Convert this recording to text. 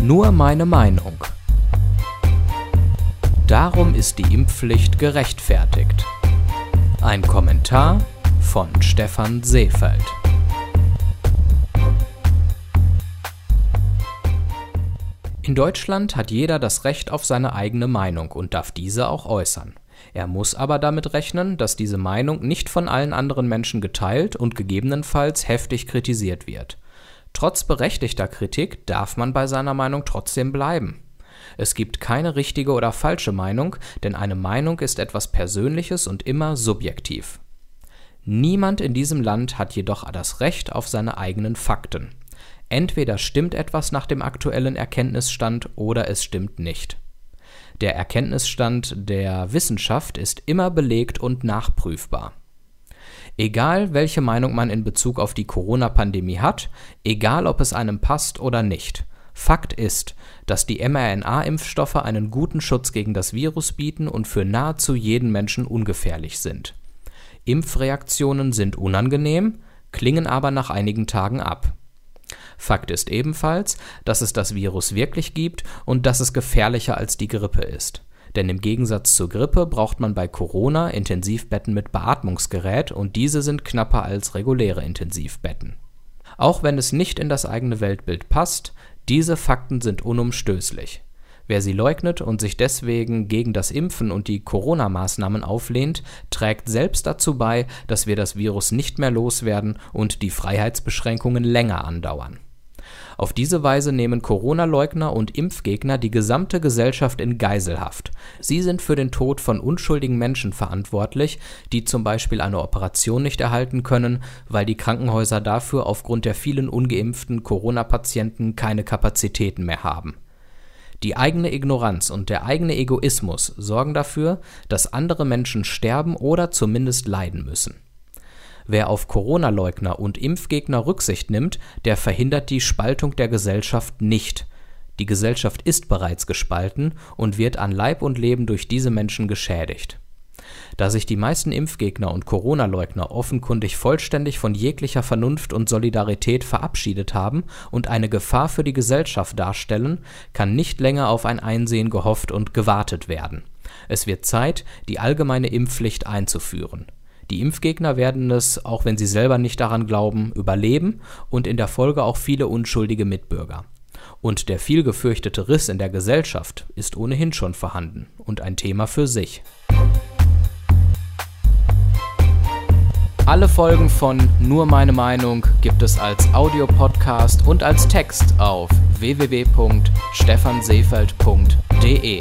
Nur meine Meinung. Darum ist die Impfpflicht gerechtfertigt. Ein Kommentar von Stefan Seefeld. In Deutschland hat jeder das Recht auf seine eigene Meinung und darf diese auch äußern. Er muss aber damit rechnen, dass diese Meinung nicht von allen anderen Menschen geteilt und gegebenenfalls heftig kritisiert wird. Trotz berechtigter Kritik darf man bei seiner Meinung trotzdem bleiben. Es gibt keine richtige oder falsche Meinung, denn eine Meinung ist etwas Persönliches und immer subjektiv. Niemand in diesem Land hat jedoch das Recht auf seine eigenen Fakten. Entweder stimmt etwas nach dem aktuellen Erkenntnisstand oder es stimmt nicht. Der Erkenntnisstand der Wissenschaft ist immer belegt und nachprüfbar. Egal, welche Meinung man in Bezug auf die Corona-Pandemie hat, egal ob es einem passt oder nicht, Fakt ist, dass die mRNA-Impfstoffe einen guten Schutz gegen das Virus bieten und für nahezu jeden Menschen ungefährlich sind. Impfreaktionen sind unangenehm, klingen aber nach einigen Tagen ab. Fakt ist ebenfalls, dass es das Virus wirklich gibt und dass es gefährlicher als die Grippe ist. Denn im Gegensatz zur Grippe braucht man bei Corona Intensivbetten mit Beatmungsgerät und diese sind knapper als reguläre Intensivbetten. Auch wenn es nicht in das eigene Weltbild passt, diese Fakten sind unumstößlich. Wer sie leugnet und sich deswegen gegen das Impfen und die Corona-Maßnahmen auflehnt, trägt selbst dazu bei, dass wir das Virus nicht mehr loswerden und die Freiheitsbeschränkungen länger andauern. Auf diese Weise nehmen Corona-Leugner und Impfgegner die gesamte Gesellschaft in Geiselhaft. Sie sind für den Tod von unschuldigen Menschen verantwortlich, die zum Beispiel eine Operation nicht erhalten können, weil die Krankenhäuser dafür aufgrund der vielen ungeimpften Corona-Patienten keine Kapazitäten mehr haben. Die eigene Ignoranz und der eigene Egoismus sorgen dafür, dass andere Menschen sterben oder zumindest leiden müssen. Wer auf Corona-Leugner und Impfgegner Rücksicht nimmt, der verhindert die Spaltung der Gesellschaft nicht. Die Gesellschaft ist bereits gespalten und wird an Leib und Leben durch diese Menschen geschädigt. Da sich die meisten Impfgegner und Corona-Leugner offenkundig vollständig von jeglicher Vernunft und Solidarität verabschiedet haben und eine Gefahr für die Gesellschaft darstellen, kann nicht länger auf ein Einsehen gehofft und gewartet werden. Es wird Zeit, die allgemeine Impfpflicht einzuführen. Die Impfgegner werden es, auch wenn sie selber nicht daran glauben, überleben und in der Folge auch viele unschuldige Mitbürger. Und der viel gefürchtete Riss in der Gesellschaft ist ohnehin schon vorhanden und ein Thema für sich. Alle Folgen von Nur meine Meinung gibt es als Audiopodcast und als Text auf www.stephanseefeld.de.